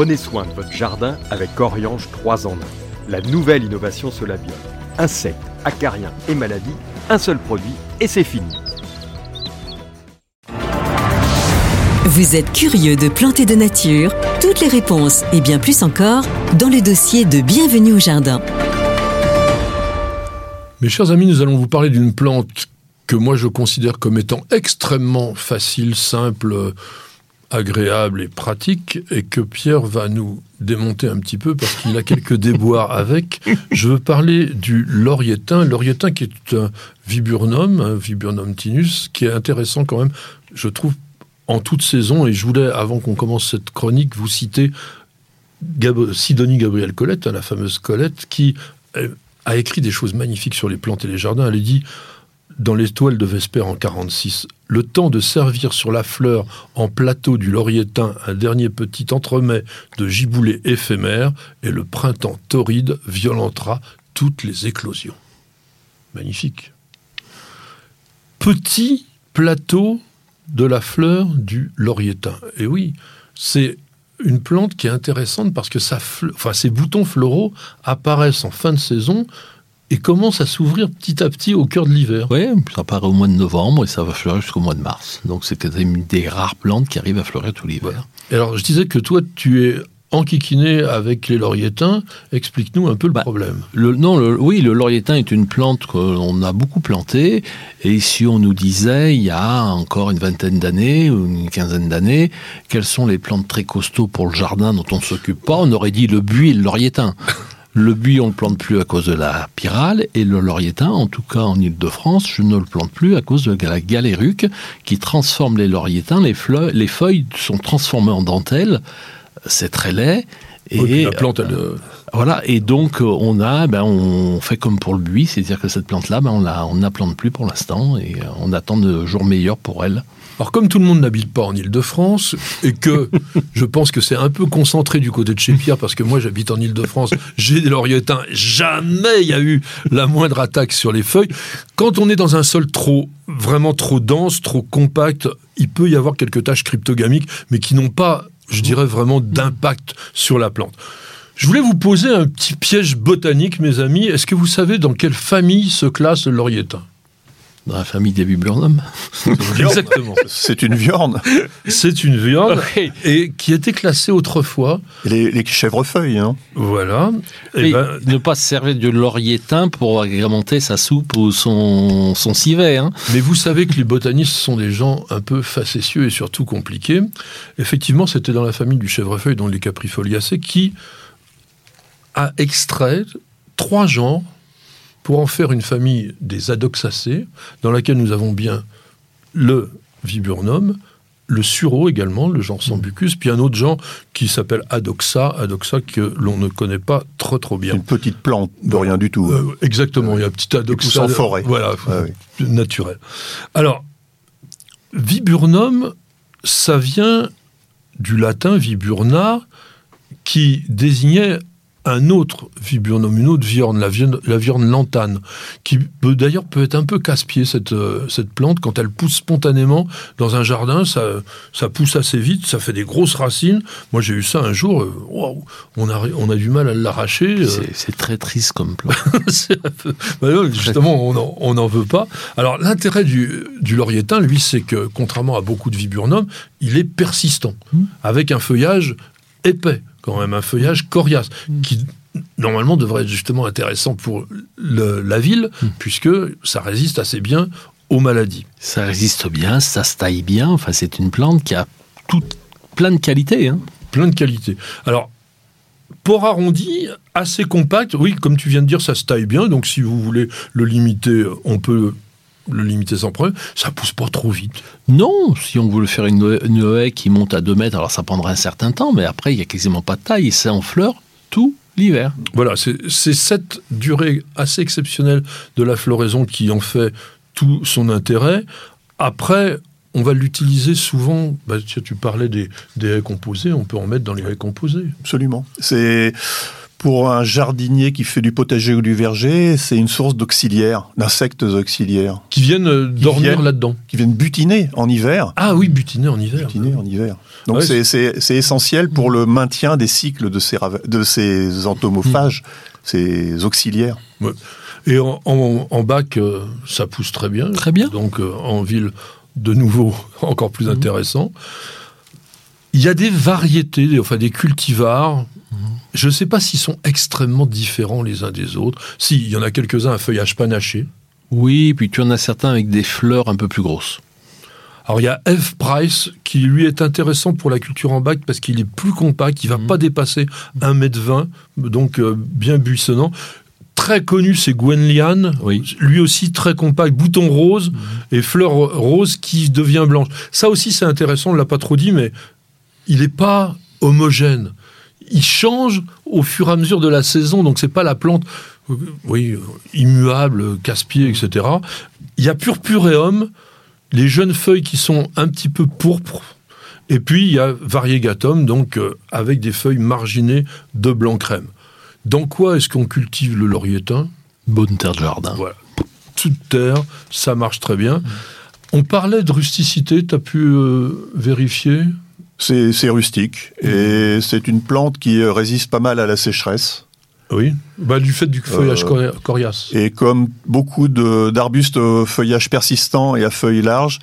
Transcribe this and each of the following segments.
Prenez soin de votre jardin avec Oriange 3 en 1. La nouvelle innovation Solabiol. Insectes, acariens et maladies, un seul produit et c'est fini. Vous êtes curieux de planter de nature? Toutes les réponses et bien plus encore dans le dossier de Bienvenue au jardin. Mes chers amis, nous allons vous parler d'une plante que moi je considère comme étant extrêmement facile, simple, agréable et pratique, et que Pierre va nous démonter un petit peu parce qu'il a quelques déboires avec. Je veux parler du laurietin, laurietin qui est un viburnum, un viburnum tinus, qui est intéressant quand même, je trouve, en toute saison. Et je voulais, avant qu'on commence cette chronique, vous citer Sidonie Gabrielle Colette, la fameuse Colette, qui euh, a écrit des choses magnifiques sur les plantes et les jardins. Elle dit dans l'étoile de Vesper en 46, le temps de servir sur la fleur en plateau du laurietin un dernier petit entremets de giboulée éphémère, et le printemps torride violentera toutes les éclosions. Magnifique. Petit plateau de la fleur du laurietin. Et oui, c'est une plante qui est intéressante parce que ses boutons floraux apparaissent en fin de saison et commence à s'ouvrir petit à petit au cœur de l'hiver. Oui, ça apparaît au mois de novembre et ça va fleurir jusqu'au mois de mars. Donc c'est une des rares plantes qui arrivent à fleurir tout l'hiver. Alors je disais que toi tu es enquiquiné avec les lauriétins. Explique-nous un peu le bah, problème. Le, non, oui, le lauriétain est une plante qu'on a beaucoup plantée. Et si on nous disait, il y a encore une vingtaine d'années ou une quinzaine d'années, quelles sont les plantes très costauds pour le jardin dont on ne s'occupe pas, on aurait dit le buis et le lauriétain. Le buis, on ne le plante plus à cause de la pyrale, et le lauriétain, en tout cas en Ile-de-France, je ne le plante plus à cause de la galéruque qui transforme les lauriétains. Les, les feuilles sont transformées en dentelle, c'est très laid. Et la plante, elle... Euh, voilà, et donc on a, ben, on fait comme pour le buis, c'est-à-dire que cette plante-là, ben, on la, on la plante plus pour l'instant, et euh, on attend de jours meilleurs pour elle. Alors comme tout le monde n'habite pas en Ile-de-France et que je pense que c'est un peu concentré du côté de chez Pierre parce que moi j'habite en Ile-de-France, j'ai des laurietins, jamais il y a eu la moindre attaque sur les feuilles. Quand on est dans un sol trop vraiment trop dense, trop compact, il peut y avoir quelques taches cryptogamiques mais qui n'ont pas, je dirais vraiment d'impact sur la plante. Je voulais vous poser un petit piège botanique, mes amis. Est-ce que vous savez dans quelle famille se classe le laurietin dans la famille des viburnums. Exactement. C'est une viande. C'est une viande et qui était classée autrefois. Les, les chèvrefeuilles. Hein. Voilà. Et eh ben... Ne pas se servir du laurietin pour agrémenter sa soupe ou son, son civet. Hein. Mais vous savez que les botanistes sont des gens un peu facétieux et surtout compliqués. Effectivement, c'était dans la famille du chèvrefeuille, dont les caprifoliacées, qui a extrait trois genres pour en faire une famille des adoxacées, dans laquelle nous avons bien le viburnum, le sureau également, le genre sambucus, puis un autre genre qui s'appelle Adoxa, Adoxa que l'on ne connaît pas trop trop bien. Une petite plante de rien du tout. Euh, exactement, il y a un petit Adoxa. en forêt. Voilà, ah naturel. Alors, viburnum, ça vient du latin viburna, qui désignait un autre viburnum, une autre viorne, la viorne, la viorne lantane, qui peut d'ailleurs peut être un peu casse-pied cette, euh, cette plante quand elle pousse spontanément dans un jardin, ça, ça pousse assez vite, ça fait des grosses racines. Moi j'ai eu ça un jour, euh, on, a, on a du mal à l'arracher. Euh. C'est très triste comme plante. Bah justement, on n'en veut pas. Alors l'intérêt du, du laurietin, lui, c'est que contrairement à beaucoup de viburnums, il est persistant, mmh. avec un feuillage épais quand même un feuillage coriace, mm. qui normalement devrait être justement intéressant pour la ville, mm. puisque ça résiste assez bien aux maladies. Ça résiste bien, ça se taille bien, enfin c'est une plante qui a toute, plein de qualités. Hein. Plein de qualités. Alors, port arrondi, assez compact, oui, comme tu viens de dire, ça se taille bien, donc si vous voulez le limiter, on peut le limiter sans problème, ça pousse pas trop vite. Non, si on voulait faire une, haie qui monte à 2 mètres, alors ça prendrait un certain temps, mais après, il n'y a quasiment pas de taille et c'est en fleurs tout l'hiver. Voilà, c'est cette durée assez exceptionnelle de la floraison qui en fait tout son intérêt. Après, on va l'utiliser souvent. Bah, tu parlais des, des haies composées, on peut en mettre dans les haies composées. Absolument. C'est Pour un jardinier qui fait du potager ou du verger, c'est une source d'auxiliaires, d'insectes auxiliaires, Qui viennent euh, dormir viennent- là-dedans. qui viennent butiner en hiver. Ah oui, butiner en hiver. Butiner en hiver. Donc Ouais, c'est- c'est c'est essentiel pour le maintien des cycles de ces, de ces entomophages, ces auxiliaires. Et en, en- en bac, euh, ça pousse très bien. Très bien. Donc euh, en ville, de nouveau, encore plus intéressant. Il y a des variétés, enfin des cultivars. Je ne sais pas s'ils sont extrêmement différents les uns des autres. Si, il y en a quelques-uns à feuillage panaché. Oui, puis tu en as certains avec des fleurs un peu plus grosses. Alors il y a F. Price qui lui est intéressant pour la culture en bac parce qu'il est plus compact, il va pas dépasser 1m20, donc euh, bien buissonnant. Très connu, c'est Gwen Lian, Oui. lui aussi très compact, bouton rose et fleur rose qui devient blanche. Ça aussi c'est intéressant, on ne l'a pas trop dit, mais il n'est pas homogène. Il change au fur et à mesure de la saison, donc c'est pas la plante, euh, oui, immuable, casse-pied, etc. Il y a purpureum, les jeunes feuilles qui sont un petit peu pourpres, et puis il y a variegatum, donc euh, avec des feuilles marginées de blanc crème. Dans quoi est-ce qu'on cultive le laurietin? Bonne terre de jardin. Voilà. Toute terre, ça marche très bien. On parlait de rusticité, tu as pu euh, vérifier? C'est rustique et c'est une plante qui euh, résiste pas mal à la sécheresse. Oui. Bah, du fait du feuillage Euh, cori- coriace. Et comme beaucoup d'arbustes au feuillage persistant et à feuilles larges,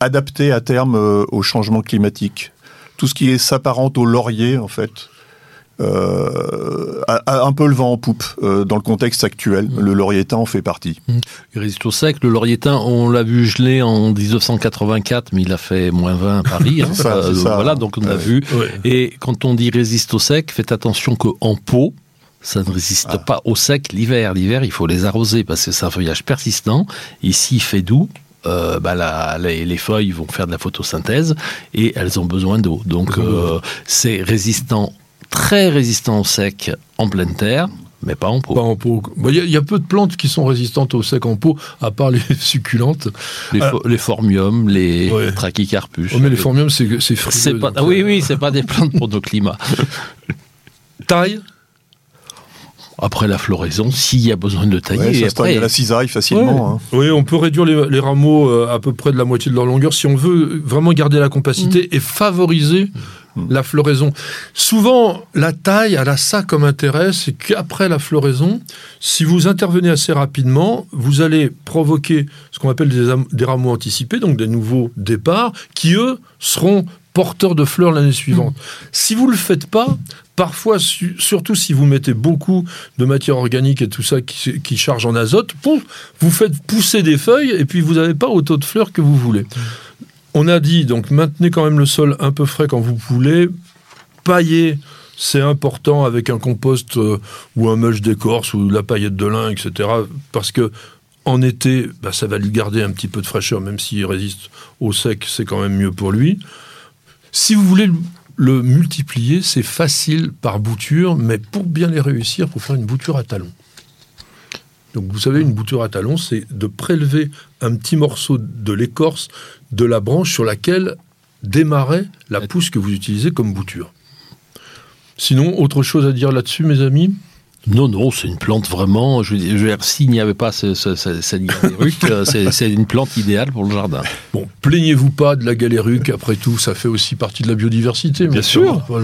adaptés à terme euh, au changement climatique. Tout ce qui est s'apparente au laurier, en fait, euh, a, a un peu le vent en poupe euh, dans le contexte actuel. Le laurietin en fait partie. Il résiste au sec. Le laurietin, on l'a vu geler en 1984, mais il a fait moins 20 à Paris. hein. C'est ça, c'est Euh, ça. Voilà, donc on a Ouais. vu. Ouais. Et quand on dit résiste au sec, faites attention qu'en pot, ça ne résiste Ah. pas au sec l'hiver. L'hiver, il faut les arroser parce que c'est un feuillage persistant. Ici, il fait doux. euh, bah, la- les, les feuilles vont faire de la photosynthèse et elles ont besoin d'eau. Donc, euh, c'est résistant, très résistant au sec en pleine terre, mais pas en pot. Pas en pot. Bah, Il y, a- il y a peu de plantes qui sont résistantes au sec en pot, à part les succulentes. Les, Euh, les formiums, les Ouais. trachycarpus. Oh, mais les formiums, c'est c'est frileux. C'est pas, ah oui, euh, oui, c'est pas des plantes pour nos climats. Taille? Après la floraison, s'il y a besoin de tailler, Ouais, et ça se taille à la cisaille facilement. hein. Oui, on peut réduire les, les rameaux euh, à peu près de la moitié de leur longueur si on veut vraiment garder la compacité et favoriser la floraison. Souvent, la taille, elle a ça comme intérêt, c'est qu'après la floraison, si vous intervenez assez rapidement, vous allez provoquer ce qu'on appelle des, des rameaux anticipés, donc des nouveaux départs, qui eux seront porteurs de fleurs l'année suivante. Si vous le faites pas, parfois, su- surtout si vous mettez beaucoup de matière organique et tout ça qui, qui charge en azote, pouf, vous faites pousser des feuilles et puis vous n'avez pas au taux de fleurs que vous voulez. On a dit, donc maintenez quand même le sol un peu frais quand vous voulez, pailler, c'est important avec un compost euh, ou un mulch d'écorce ou de la paillette de lin, etc. Parce que en été, bah, ça va lui garder un petit peu de fraîcheur, même s'il résiste au sec, c'est quand même mieux pour lui. Si vous voulez le- le multiplier, c'est facile par bouture, mais pour bien les réussir, il faut faire une bouture à talons. Donc vous savez, une bouture à talons, c'est de prélever un petit morceau de l'écorce de la branche sur laquelle démarrait la pousse que vous utilisez comme bouture. Sinon, autre chose à dire là-dessus, mes amis? Non, non, c'est une plante vraiment. Je veux dire, je veux dire, s'il n'y avait pas ce, ce, ce- cette galéruque, euh, c'est une plante idéale pour le jardin. Bon, plaignez-vous pas de la galéruque, après tout, ça fait aussi partie de la biodiversité. Bien sûr.